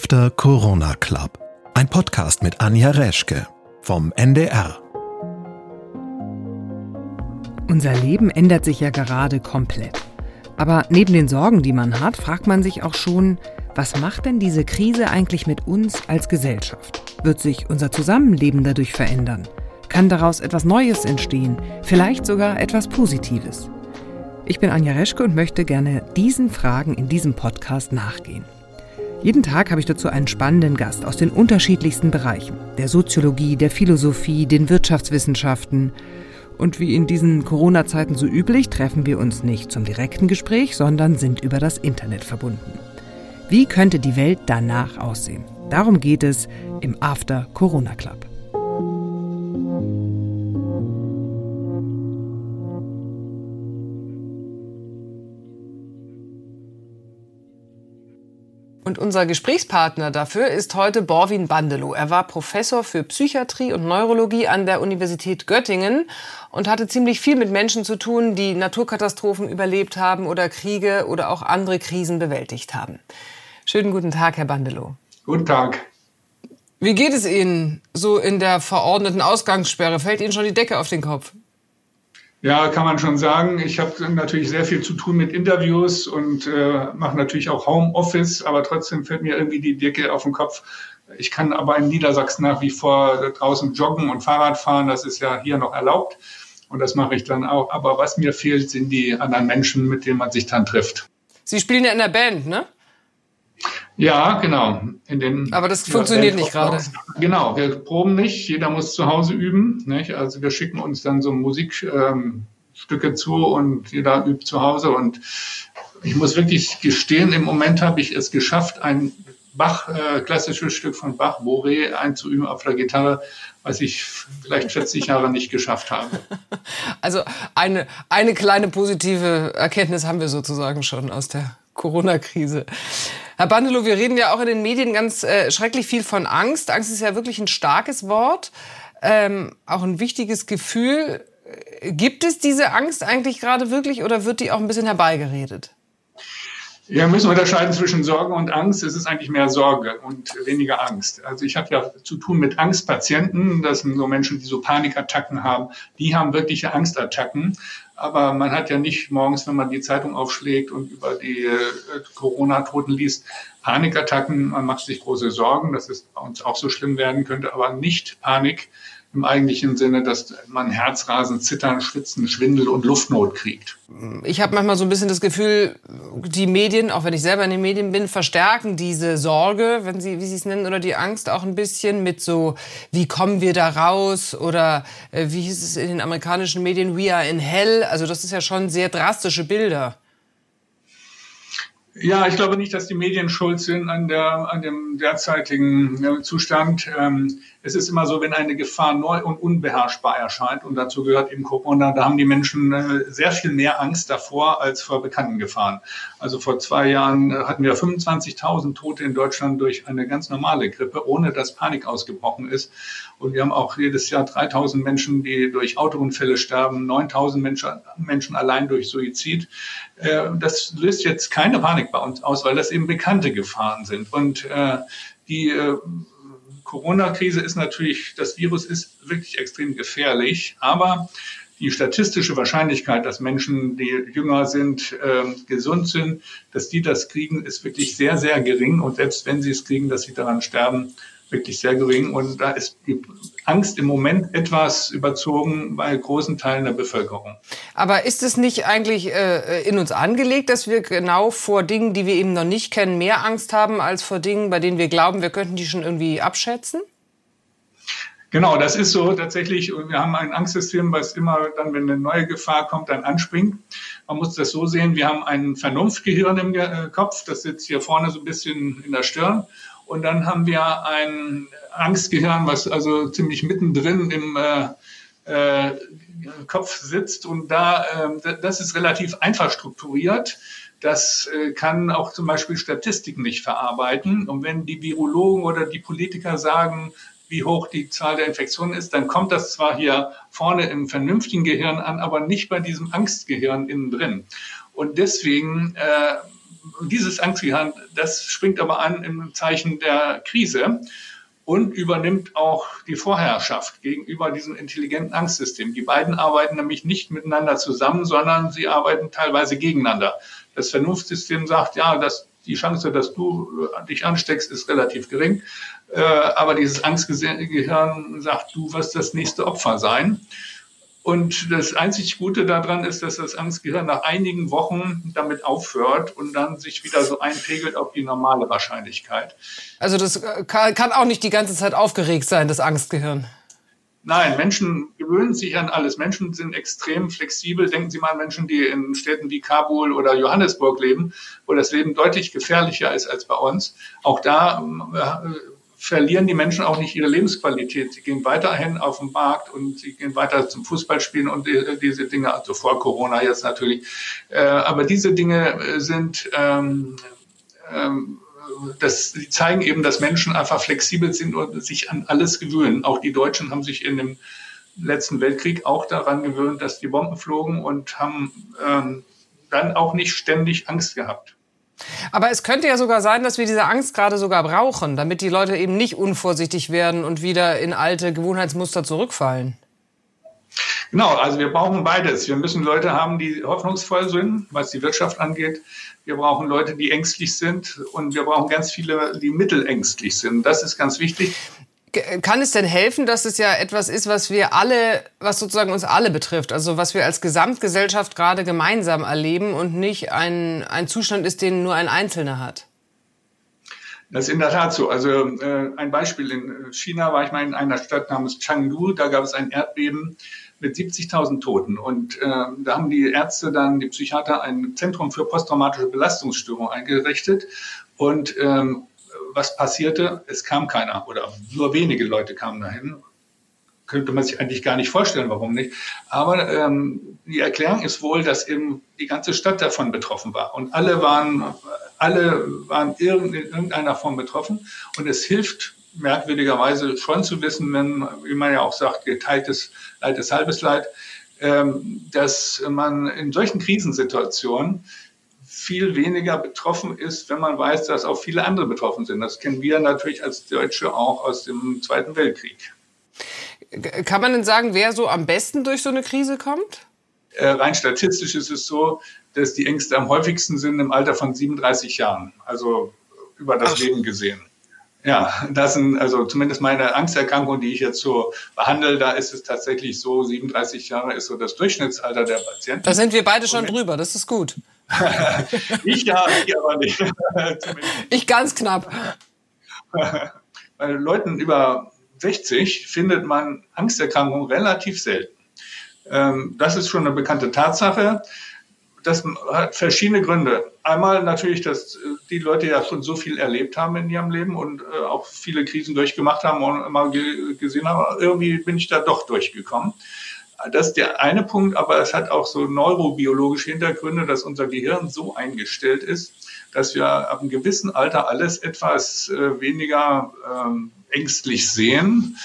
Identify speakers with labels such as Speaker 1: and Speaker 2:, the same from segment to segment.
Speaker 1: After Corona Club. Ein Podcast mit Anja Reschke vom NDR.
Speaker 2: Unser Leben ändert sich ja gerade komplett. Aber neben den Sorgen, die man hat, fragt man sich auch schon, was macht denn diese Krise eigentlich mit uns als Gesellschaft? Wird sich unser Zusammenleben dadurch verändern? Kann daraus etwas Neues entstehen? Vielleicht sogar etwas Positives? Ich bin Anja Reschke und möchte gerne diesen Fragen in diesem Podcast nachgehen. Jeden Tag habe ich dazu einen spannenden Gast aus den unterschiedlichsten Bereichen, der Soziologie, der Philosophie, den Wirtschaftswissenschaften. Und wie in diesen Corona-Zeiten so üblich, treffen wir uns nicht zum direkten Gespräch, sondern sind über das Internet verbunden. Wie könnte die Welt danach aussehen? Darum geht es im After Corona Club. Und unser Gesprächspartner dafür ist heute Borwin Bandelow. Er war Professor für Psychiatrie und Neurologie an der Universität Göttingen und hatte ziemlich viel mit Menschen zu tun, die Naturkatastrophen überlebt haben oder Kriege oder auch andere Krisen bewältigt haben. Schönen guten Tag, Herr Bandelow.
Speaker 3: Guten Tag.
Speaker 2: Wie geht es Ihnen so in der verordneten Ausgangssperre? Fällt Ihnen schon die Decke auf den Kopf?
Speaker 3: Ja, kann man schon sagen. Ich habe natürlich sehr viel zu tun mit Interviews und äh, mache natürlich auch Homeoffice, aber trotzdem fällt mir irgendwie die Decke auf den Kopf. Ich kann aber in Niedersachsen nach wie vor draußen joggen und Fahrrad fahren. Das ist ja hier noch erlaubt. Und das mache ich dann auch. Aber was mir fehlt, sind die anderen Menschen, mit denen man sich dann trifft.
Speaker 2: Sie spielen ja in der Band, ne?
Speaker 3: Ja, genau.
Speaker 2: In den, Aber das funktioniert nicht gerade.
Speaker 3: Genau, wir proben nicht. Jeder muss zu Hause üben. Nicht? Also wir schicken uns dann so Musikstücke ähm, zu und jeder übt zu Hause. Und ich muss wirklich gestehen, im Moment habe ich es geschafft, ein Bach, äh, klassisches Stück von Bach, Boré, einzuüben auf der Gitarre, was ich vielleicht 40 Jahre nicht geschafft habe.
Speaker 2: Also eine, eine kleine positive Erkenntnis haben wir sozusagen schon aus der Corona-Krise. Herr Bandelow, wir reden ja auch in den Medien ganz äh, schrecklich viel von Angst. Angst ist ja wirklich ein starkes Wort, ähm, auch ein wichtiges Gefühl. Gibt es diese Angst eigentlich gerade wirklich oder wird die auch ein bisschen herbeigeredet?
Speaker 3: Ja, müssen unterscheiden zwischen Sorge und Angst. Es ist eigentlich mehr Sorge und weniger Angst. Also ich habe ja zu tun mit Angstpatienten. Das sind so Menschen, die so Panikattacken haben. Die haben wirkliche Angstattacken. Aber man hat ja nicht morgens, wenn man die Zeitung aufschlägt und über die äh, Corona-Toten liest, Panikattacken. Man macht sich große Sorgen, dass es bei uns auch so schlimm werden könnte, aber nicht Panik im eigentlichen Sinne, dass man Herzrasen, Zittern, Schwitzen, Schwindel und Luftnot kriegt.
Speaker 2: Ich habe manchmal so ein bisschen das Gefühl, die Medien, auch wenn ich selber in den Medien bin, verstärken diese Sorge, wenn sie, wie Sie es nennen, oder die Angst auch ein bisschen mit so, wie kommen wir da raus oder äh, wie hieß es in den amerikanischen Medien, we are in hell. Also das ist ja schon sehr drastische Bilder.
Speaker 3: Ja, ich glaube nicht, dass die Medien schuld sind an, der, an dem derzeitigen Zustand. Ähm, es ist immer so, wenn eine Gefahr neu und unbeherrschbar erscheint, und dazu gehört eben Corona, da haben die Menschen äh, sehr viel mehr Angst davor als vor bekannten Gefahren. Also vor zwei Jahren äh, hatten wir 25.000 Tote in Deutschland durch eine ganz normale Grippe, ohne dass Panik ausgebrochen ist. Und wir haben auch jedes Jahr 3.000 Menschen, die durch Autounfälle sterben, 9.000 Menschen, Menschen allein durch Suizid. Äh, das löst jetzt keine Panik bei uns aus, weil das eben bekannte Gefahren sind. Und die Corona-Krise ist natürlich, das Virus ist wirklich extrem gefährlich, aber die statistische Wahrscheinlichkeit, dass Menschen, die jünger sind, äh, gesund sind, dass die das kriegen, ist wirklich sehr, sehr gering. Und selbst wenn sie es kriegen, dass sie daran sterben, wirklich sehr gering. Und da ist die Angst im Moment etwas überzogen bei großen Teilen der Bevölkerung.
Speaker 2: Aber ist es nicht eigentlich äh, in uns angelegt, dass wir genau vor Dingen, die wir eben noch nicht kennen, mehr Angst haben als vor Dingen, bei denen wir glauben, wir könnten die schon irgendwie abschätzen?
Speaker 3: Genau, das ist so tatsächlich. Wir haben ein Angstsystem, was immer dann, wenn eine neue Gefahr kommt, dann anspringt. Man muss das so sehen, wir haben ein Vernunftgehirn im äh, Kopf, das sitzt hier vorne so ein bisschen in der Stirn. Und dann haben wir ein Angstgehirn, was also ziemlich mittendrin im äh, äh, Kopf sitzt. Und da, äh, das ist relativ einfach strukturiert. Das äh, kann auch zum Beispiel Statistiken nicht verarbeiten. Und wenn die Virologen oder die Politiker sagen, wie hoch die Zahl der Infektionen ist, dann kommt das zwar hier vorne im vernünftigen Gehirn an, aber nicht bei diesem Angstgehirn innen drin. Und deswegen äh, dieses Angstgehirn, das springt aber an im Zeichen der Krise und übernimmt auch die Vorherrschaft gegenüber diesem intelligenten Angstsystem. Die beiden arbeiten nämlich nicht miteinander zusammen, sondern sie arbeiten teilweise gegeneinander. Das Vernunftsystem sagt, ja, dass die Chance, dass du äh, dich ansteckst, ist relativ gering. Äh, aber dieses Angstgehirn sagt, du wirst das nächste Opfer sein. Und das einzig Gute daran ist, dass das Angstgehirn nach einigen Wochen damit aufhört und dann sich wieder so einpegelt auf die normale Wahrscheinlichkeit.
Speaker 2: Also das äh, kann auch nicht die ganze Zeit aufgeregt sein, das Angstgehirn.
Speaker 3: Nein, Menschen gewöhnen sich an alles. Menschen sind extrem flexibel. Denken Sie mal an Menschen, die in Städten wie Kabul oder Johannesburg leben, wo das Leben deutlich gefährlicher ist als bei uns. Auch da äh, verlieren die Menschen auch nicht ihre Lebensqualität. Sie gehen weiterhin auf den Markt und sie gehen weiter zum Fußballspielen und diese Dinge, also vor Corona jetzt natürlich. Äh, aber diese Dinge äh, sind, ähm, ähm, das, die zeigen eben, dass Menschen einfach flexibel sind und sich an alles gewöhnen. Auch die Deutschen haben sich in dem letzten Weltkrieg auch daran gewöhnt, dass die Bomben flogen und haben ähm, dann auch nicht ständig Angst gehabt.
Speaker 2: Aber es könnte ja sogar sein, dass wir diese Angst gerade sogar brauchen, damit die Leute eben nicht unvorsichtig werden und wieder in alte Gewohnheitsmuster zurückfallen.
Speaker 3: Genau, also wir brauchen beides. Wir müssen Leute haben, die hoffnungsvoll sind, was die Wirtschaft angeht. Wir brauchen Leute, die ängstlich sind und wir brauchen ganz viele, die mittelängstlich sind. Das ist ganz wichtig.
Speaker 2: Kann es denn helfen, dass es ja etwas ist, was wir alle, was sozusagen uns alle betrifft, also was wir als Gesamtgesellschaft gerade gemeinsam erleben und nicht ein, ein Zustand ist, den nur ein Einzelner hat?
Speaker 3: Das ist in der Tat so. Also äh, ein Beispiel, in China war ich mal in einer Stadt namens Chengdu, da gab es ein Erdbeben mit 70.000 Toten. Und äh, da haben die Ärzte dann, die Psychiater, ein Zentrum für posttraumatische Belastungsstörung eingerichtet. Und ähm, was passierte? Es kam keiner oder nur wenige Leute kamen dahin. Könnte man sich eigentlich gar nicht vorstellen, warum nicht. Aber ähm, die Erklärung ist wohl, dass eben die ganze Stadt davon betroffen war. Und alle waren, alle waren in irgendeiner Form betroffen. Und es hilft merkwürdigerweise schon zu wissen, wenn, wie man ja auch sagt, geteiltes Leid ist halbes Leid, ähm, dass man in solchen Krisensituationen viel weniger betroffen ist, wenn man weiß, dass auch viele andere betroffen sind. Das kennen wir natürlich als Deutsche auch aus dem Zweiten Weltkrieg.
Speaker 2: Kann man denn sagen, wer so am besten durch so eine Krise kommt?
Speaker 3: Äh, rein statistisch ist es so, dass die Ängste am häufigsten sind im Alter von 37 Jahren, also über das Ach. Leben gesehen. Ja, das sind also zumindest meine Angsterkrankung, die ich jetzt so behandle, da ist es tatsächlich so, 37 Jahre ist so das Durchschnittsalter der Patienten.
Speaker 2: Da sind wir beide schon drüber, das ist gut.
Speaker 3: Ich ja, ich aber nicht.
Speaker 2: ich ganz knapp.
Speaker 3: Bei Leuten über 60 findet man Angsterkrankungen relativ selten. Ähm, das ist schon eine bekannte Tatsache. Das hat verschiedene Gründe. Einmal natürlich, dass die Leute ja schon so viel erlebt haben in ihrem Leben und äh, auch viele Krisen durchgemacht haben und immer gesehen haben, irgendwie bin ich da doch durchgekommen. Das ist der eine Punkt, aber es hat auch so neurobiologische Hintergründe, dass unser Gehirn so eingestellt ist, dass wir ab einem gewissen Alter alles etwas äh, weniger ähm, ängstlich sehen.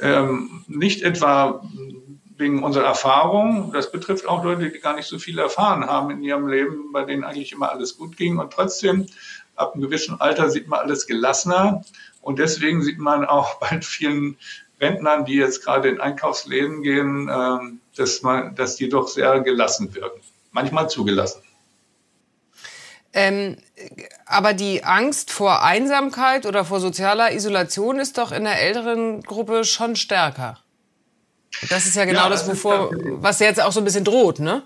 Speaker 3: Ähm, nicht etwa wegen unserer Erfahrung. Das betrifft auch Leute, die gar nicht so viel erfahren haben in ihrem Leben, bei denen eigentlich immer alles gut ging. Und trotzdem, ab einem gewissen Alter sieht man alles gelassener. Und deswegen sieht man auch bei vielen Rentnern, die jetzt gerade in Einkaufsläden gehen, ähm, dass, man, dass die doch sehr gelassen wirken. Manchmal zugelassen.
Speaker 2: Ähm, aber die Angst vor Einsamkeit oder vor sozialer Isolation ist doch in der älteren Gruppe schon stärker. Das ist ja genau ja, das, das wovor, was jetzt auch so ein bisschen droht, ne?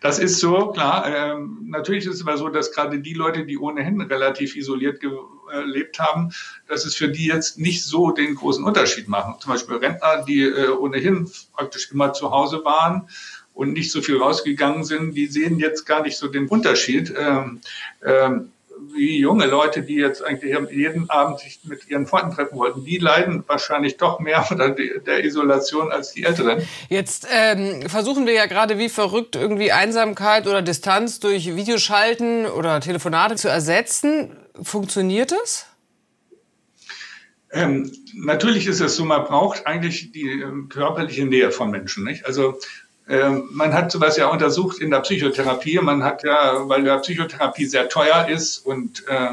Speaker 3: Das ist so, klar. Ähm, natürlich ist es aber so, dass gerade die Leute, die ohnehin relativ isoliert gelebt haben, dass es für die jetzt nicht so den großen Unterschied machen. Zum Beispiel Rentner, die äh, ohnehin praktisch immer zu Hause waren und nicht so viel rausgegangen sind, die sehen jetzt gar nicht so den Unterschied. Ähm, ähm, wie junge Leute, die jetzt eigentlich jeden Abend sich mit ihren Freunden treffen wollten, die leiden wahrscheinlich doch mehr unter der Isolation als die Älteren.
Speaker 2: Jetzt ähm, versuchen wir ja gerade wie verrückt irgendwie Einsamkeit oder Distanz durch Videoschalten oder Telefonate zu ersetzen. Funktioniert das?
Speaker 3: Ähm, natürlich ist es so, man braucht eigentlich die ähm, körperliche Nähe von Menschen. Nicht? Also man hat sowas ja untersucht in der Psychotherapie. Man hat ja, weil der Psychotherapie sehr teuer ist und äh,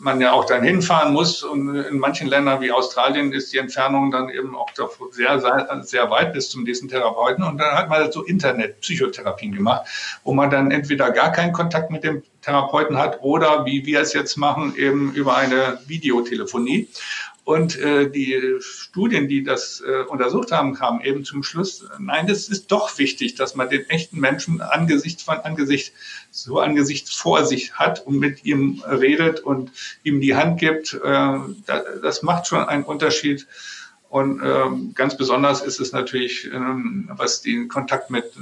Speaker 3: man ja auch dann hinfahren muss. Und in manchen Ländern wie Australien ist die Entfernung dann eben auch sehr, sehr weit bis zum nächsten Therapeuten. Und dann hat man so Internet-Psychotherapien gemacht, wo man dann entweder gar keinen Kontakt mit dem Therapeuten hat oder wie wir es jetzt machen, eben über eine Videotelefonie. Und äh, die Studien, die das äh, untersucht haben, kamen eben zum Schluss, nein, es ist doch wichtig, dass man den echten Menschen Angesicht von Angesicht, so Angesicht vor sich hat und mit ihm redet und ihm die Hand gibt. Äh, das macht schon einen Unterschied. Und ähm, ganz besonders ist es natürlich, ähm, was den Kontakt mit,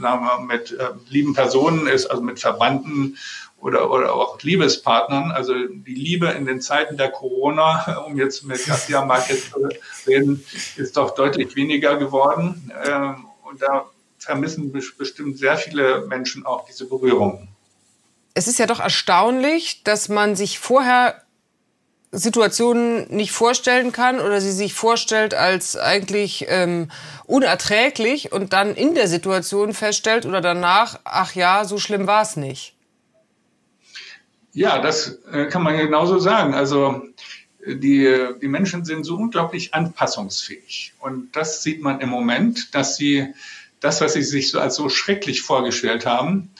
Speaker 3: mit äh, lieben Personen ist, also mit Verwandten oder, oder auch Liebespartnern. Also die Liebe in den Zeiten der Corona, um jetzt mit Garcia Marquez zu reden, ist doch deutlich weniger geworden. Ähm, und da vermissen bestimmt sehr viele Menschen auch diese Berührung.
Speaker 2: Es ist ja doch erstaunlich, dass man sich vorher Situationen nicht vorstellen kann oder sie sich vorstellt als eigentlich ähm, unerträglich und dann in der Situation feststellt oder danach, ach ja, so schlimm war es nicht.
Speaker 3: Ja, das äh, kann man genauso sagen. Also die, die Menschen sind so unglaublich anpassungsfähig. Und das sieht man im Moment, dass sie das, was sie sich so als so schrecklich vorgestellt haben,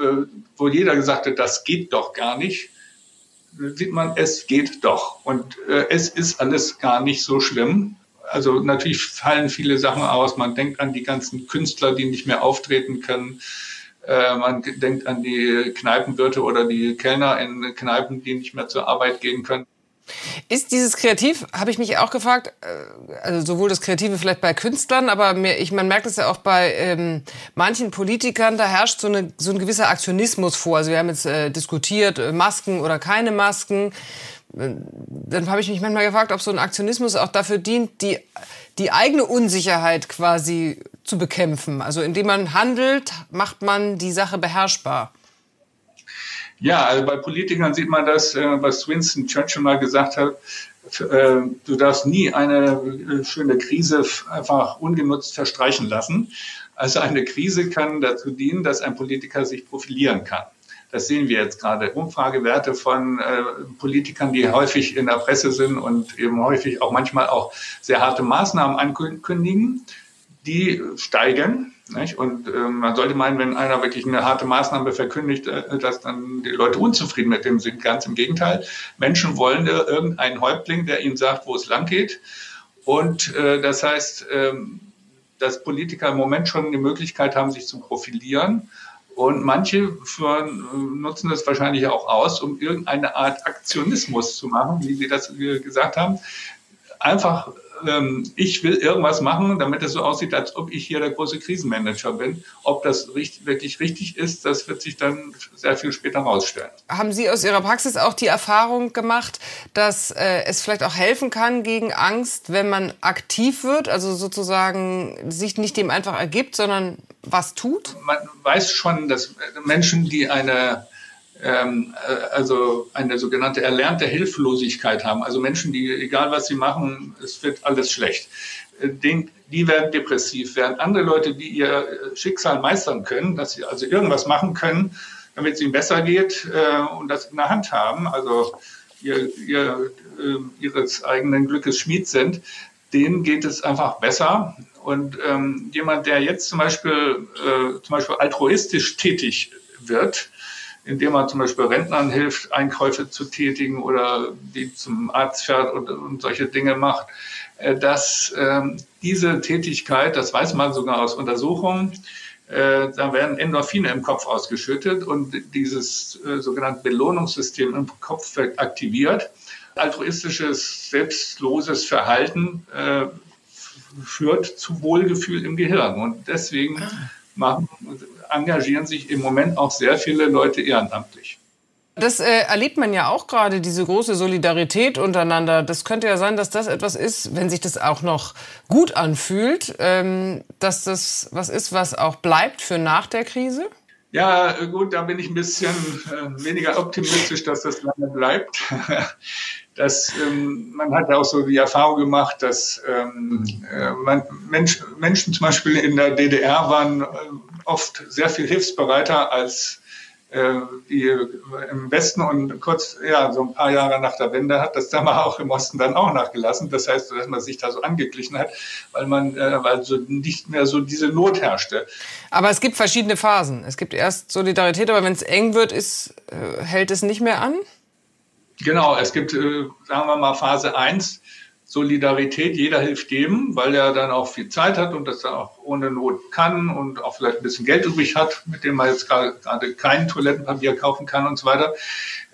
Speaker 3: äh, wo jeder gesagt hat, das geht doch gar nicht, sieht man, es geht doch. Und äh, es ist alles gar nicht so schlimm. Also natürlich fallen viele Sachen aus. Man denkt an die ganzen Künstler, die nicht mehr auftreten können. Äh, man denkt an die Kneipenwirte oder die Kellner in Kneipen, die nicht mehr zur Arbeit gehen können.
Speaker 2: Ist dieses Kreativ, habe ich mich auch gefragt, äh, also sowohl das Kreative vielleicht bei Künstlern, aber mir, ich, man merkt es ja auch bei ähm, manchen Politikern, da herrscht so, eine, so ein gewisser Aktionismus vor. Also wir haben jetzt äh, diskutiert, äh, Masken oder keine Masken. Dann habe ich mich manchmal gefragt, ob so ein Aktionismus auch dafür dient, die, die eigene Unsicherheit quasi zu bekämpfen. Also indem man handelt, macht man die Sache beherrschbar.
Speaker 3: Ja, also bei Politikern sieht man das, äh, was Winston Churchill mal gesagt hat. Äh, du darfst nie eine äh, schöne Krise einfach ungenutzt verstreichen lassen. Also eine Krise kann dazu dienen, dass ein Politiker sich profilieren kann. Das sehen wir jetzt gerade. Umfragewerte von Politikern, die häufig in der Presse sind und eben häufig auch manchmal auch sehr harte Maßnahmen ankündigen, die steigen. Nicht? Und äh, man sollte meinen, wenn einer wirklich eine harte Maßnahme verkündigt, äh, dass dann die Leute unzufrieden mit dem sind. Ganz im Gegenteil. Menschen wollen äh, irgendeinen Häuptling, der ihnen sagt, wo es lang geht. Und äh, das heißt, äh, dass Politiker im Moment schon die Möglichkeit haben, sich zu profilieren. Und manche führen, äh, nutzen das wahrscheinlich auch aus, um irgendeine Art Aktionismus zu machen, wie Sie das gesagt haben. Einfach ähm, ich will irgendwas machen, damit es so aussieht, als ob ich hier der große Krisenmanager bin. Ob das richtig, wirklich richtig ist, das wird sich dann sehr viel später herausstellen.
Speaker 2: Haben Sie aus Ihrer Praxis auch die Erfahrung gemacht, dass äh, es vielleicht auch helfen kann gegen Angst, wenn man aktiv wird, also sozusagen sich nicht dem einfach ergibt, sondern was tut?
Speaker 3: Man weiß schon, dass Menschen, die eine ähm, äh, also eine sogenannte erlernte Hilflosigkeit haben. Also Menschen, die, egal was sie machen, es wird alles schlecht. Äh, den, die werden depressiv, während andere Leute, die ihr Schicksal meistern können, dass sie also irgendwas machen können, damit es ihnen besser geht äh, und das in der Hand haben, also ihr, ihr, äh, ihres eigenen Glückes Schmied sind, denen geht es einfach besser. Und ähm, jemand, der jetzt zum Beispiel, äh, zum Beispiel altruistisch tätig wird, indem man zum Beispiel Rentnern hilft, Einkäufe zu tätigen oder die zum Arzt fährt und, und solche Dinge macht, äh, dass ähm, diese Tätigkeit, das weiß man sogar aus Untersuchungen, äh, da werden Endorphine im Kopf ausgeschüttet und dieses äh, sogenannte Belohnungssystem im Kopf wird aktiviert. Altruistisches, selbstloses Verhalten äh, führt zu Wohlgefühl im Gehirn und deswegen ah. Machen, engagieren sich im Moment auch sehr viele Leute ehrenamtlich.
Speaker 2: Das äh, erlebt man ja auch gerade, diese große Solidarität untereinander. Das könnte ja sein, dass das etwas ist, wenn sich das auch noch gut anfühlt, ähm, dass das was ist, was auch bleibt für nach der Krise?
Speaker 3: Ja, gut, da bin ich ein bisschen äh, weniger optimistisch, dass das lange bleibt. dass ähm, man hat auch so die Erfahrung gemacht, dass ähm, äh, man, Mensch, Menschen zum Beispiel in der DDR waren äh, oft sehr viel hilfsbereiter als äh, die im Westen und kurz, ja, so ein paar Jahre nach der Wende hat das dann auch im Osten dann auch nachgelassen. Das heißt, dass man sich da so angeglichen hat, weil man, äh, weil so nicht mehr so diese Not herrschte.
Speaker 2: Aber es gibt verschiedene Phasen. Es gibt erst Solidarität, aber wenn es eng wird, ist, äh, hält es nicht mehr an?
Speaker 3: Genau, es gibt, äh, sagen wir mal, Phase 1, Solidarität, jeder hilft jedem, weil er dann auch viel Zeit hat und das auch ohne Not kann und auch vielleicht ein bisschen Geld übrig hat, mit dem man jetzt gerade kein Toilettenpapier kaufen kann und so weiter.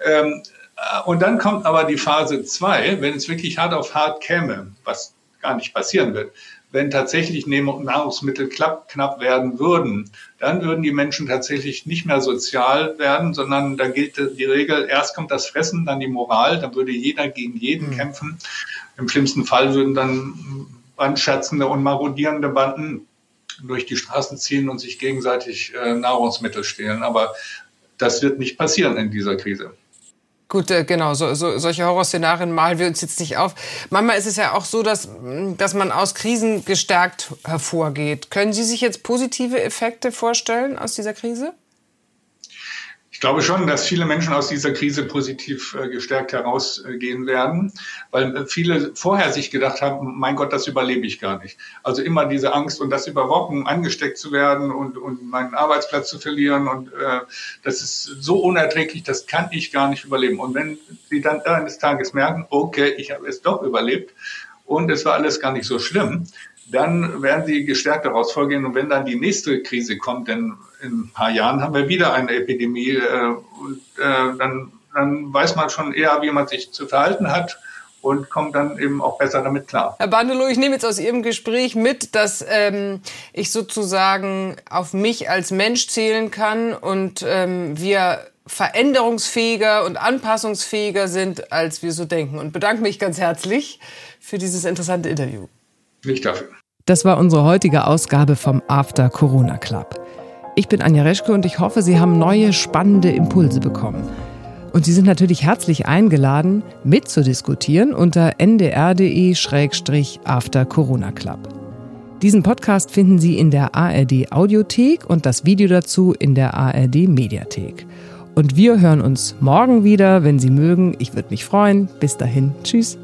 Speaker 3: Ähm, äh, und dann kommt aber die Phase 2, wenn es wirklich hart auf hart käme, was gar nicht passieren wird, wenn tatsächlich Nahrungsmittel knapp werden würden, dann würden die Menschen tatsächlich nicht mehr sozial werden, sondern da gilt die Regel, erst kommt das Fressen, dann die Moral, dann würde jeder gegen jeden mhm. kämpfen. Im schlimmsten Fall würden dann brandschatzende und marodierende Banden durch die Straßen ziehen und sich gegenseitig äh, Nahrungsmittel stehlen. Aber das wird nicht passieren in dieser Krise.
Speaker 2: Gut, äh, genau, so, so, solche Horrorszenarien malen wir uns jetzt nicht auf. Manchmal ist es ja auch so, dass, dass man aus Krisen gestärkt hervorgeht. Können Sie sich jetzt positive Effekte vorstellen aus dieser Krise?
Speaker 3: Ich glaube schon, dass viele Menschen aus dieser Krise positiv äh, gestärkt herausgehen werden, weil äh, viele vorher sich gedacht haben, mein Gott, das überlebe ich gar nicht. Also immer diese Angst und das über Wochen angesteckt zu werden und, und meinen Arbeitsplatz zu verlieren und äh, das ist so unerträglich, das kann ich gar nicht überleben. Und wenn sie dann eines Tages merken, okay, ich habe es doch überlebt und es war alles gar nicht so schlimm, dann werden sie gestärkt daraus vorgehen. Und wenn dann die nächste Krise kommt, denn in ein paar Jahren haben wir wieder eine Epidemie, äh, und äh, dann, dann weiß man schon eher, wie man sich zu verhalten hat und kommt dann eben auch besser damit klar.
Speaker 2: Herr Bandelow, ich nehme jetzt aus Ihrem Gespräch mit, dass ähm, ich sozusagen auf mich als Mensch zählen kann und ähm, wir veränderungsfähiger und anpassungsfähiger sind, als wir so denken. Und bedanke mich ganz herzlich für dieses interessante Interview.
Speaker 3: Nicht dafür.
Speaker 2: Das war unsere heutige Ausgabe vom After Corona Club. Ich bin Anja Reschke und ich hoffe, Sie haben neue spannende Impulse bekommen. Und Sie sind natürlich herzlich eingeladen, mitzudiskutieren unter ndr.de-after Corona Club. Diesen Podcast finden Sie in der ARD Audiothek und das Video dazu in der ARD Mediathek. Und wir hören uns morgen wieder, wenn Sie mögen. Ich würde mich freuen. Bis dahin. Tschüss.